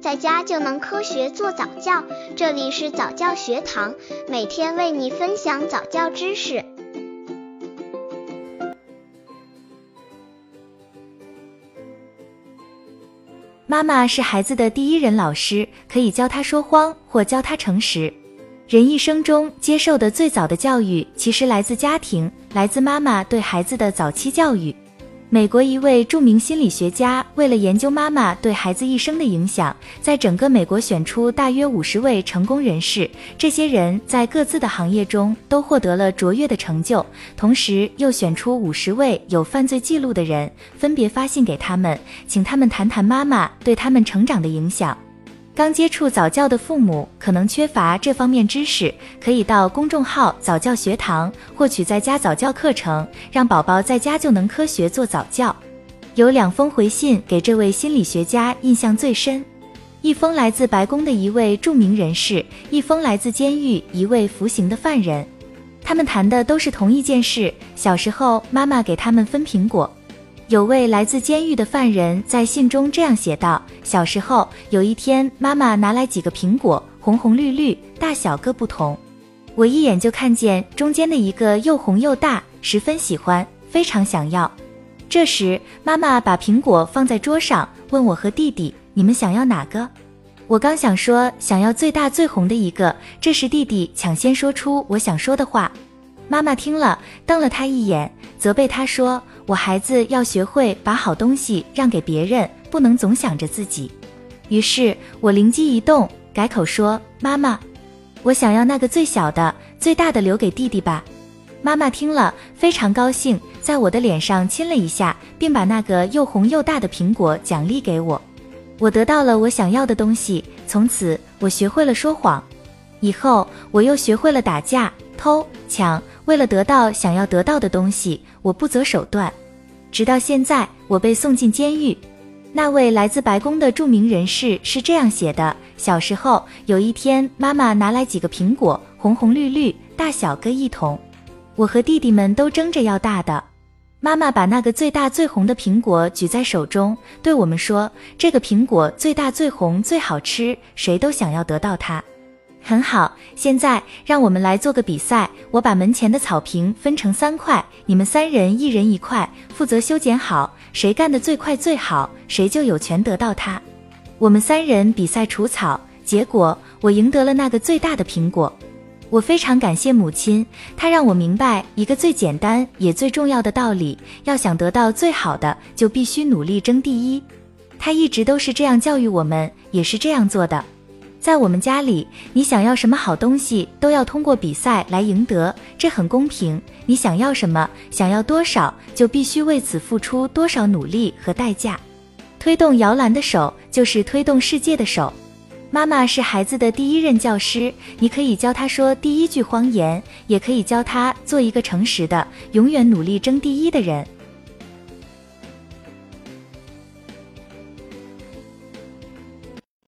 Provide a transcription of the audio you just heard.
在家就能科学做早教。这里是早教学堂，每天为你分享早教知识。妈妈是孩子的第一任老师，可以教他说谎或教他诚实。人一生中接受的最早的教育，其实来自家庭，来自妈妈对孩子的早期教育。美国一位著名心理学家为了研究妈妈对孩子一生的影响，在整个美国选出大约五十位成功人士，这些人在各自的行业中都获得了卓越的成就，同时又选出五十位有犯罪记录的人，分别发信给他们，请他们谈谈妈妈对他们成长的影响。刚接触早教的父母可能缺乏这方面知识，可以到公众号早教学堂获取在家早教课程，让宝宝在家就能科学做早教。有两封回信给这位心理学家印象最深，一封来自白宫的一位著名人士，一封来自监狱一位服刑的犯人。他们谈的都是同一件事：小时候妈妈给他们分苹果。有位来自监狱的犯人在信中这样写道：“小时候，有一天，妈妈拿来几个苹果，红红绿绿，大小各不同。我一眼就看见中间的一个又红又大，十分喜欢，非常想要。这时，妈妈把苹果放在桌上，问我和弟弟：‘你们想要哪个？’我刚想说想要最大最红的一个，这时弟弟抢先说出我想说的话。妈妈听了，瞪了他一眼，责备他说。”我孩子要学会把好东西让给别人，不能总想着自己。于是我灵机一动，改口说：“妈妈，我想要那个最小的，最大的留给弟弟吧。”妈妈听了非常高兴，在我的脸上亲了一下，并把那个又红又大的苹果奖励给我。我得到了我想要的东西，从此我学会了说谎。以后我又学会了打架、偷抢，为了得到想要得到的东西，我不择手段。直到现在，我被送进监狱。那位来自白宫的著名人士是这样写的：小时候，有一天，妈妈拿来几个苹果，红红绿绿，大小各一桶。我和弟弟们都争着要大的。妈妈把那个最大最红的苹果举在手中，对我们说：“这个苹果最大最红最好吃，谁都想要得到它。”很好，现在让我们来做个比赛。我把门前的草坪分成三块，你们三人一人一块，负责修剪好。谁干得最快最好，谁就有权得到它。我们三人比赛除草，结果我赢得了那个最大的苹果。我非常感谢母亲，她让我明白一个最简单也最重要的道理：要想得到最好的，就必须努力争第一。她一直都是这样教育我们，也是这样做的。在我们家里，你想要什么好东西都要通过比赛来赢得，这很公平。你想要什么，想要多少，就必须为此付出多少努力和代价。推动摇篮的手就是推动世界的手。妈妈是孩子的第一任教师，你可以教他说第一句谎言，也可以教他做一个诚实的、永远努力争第一的人。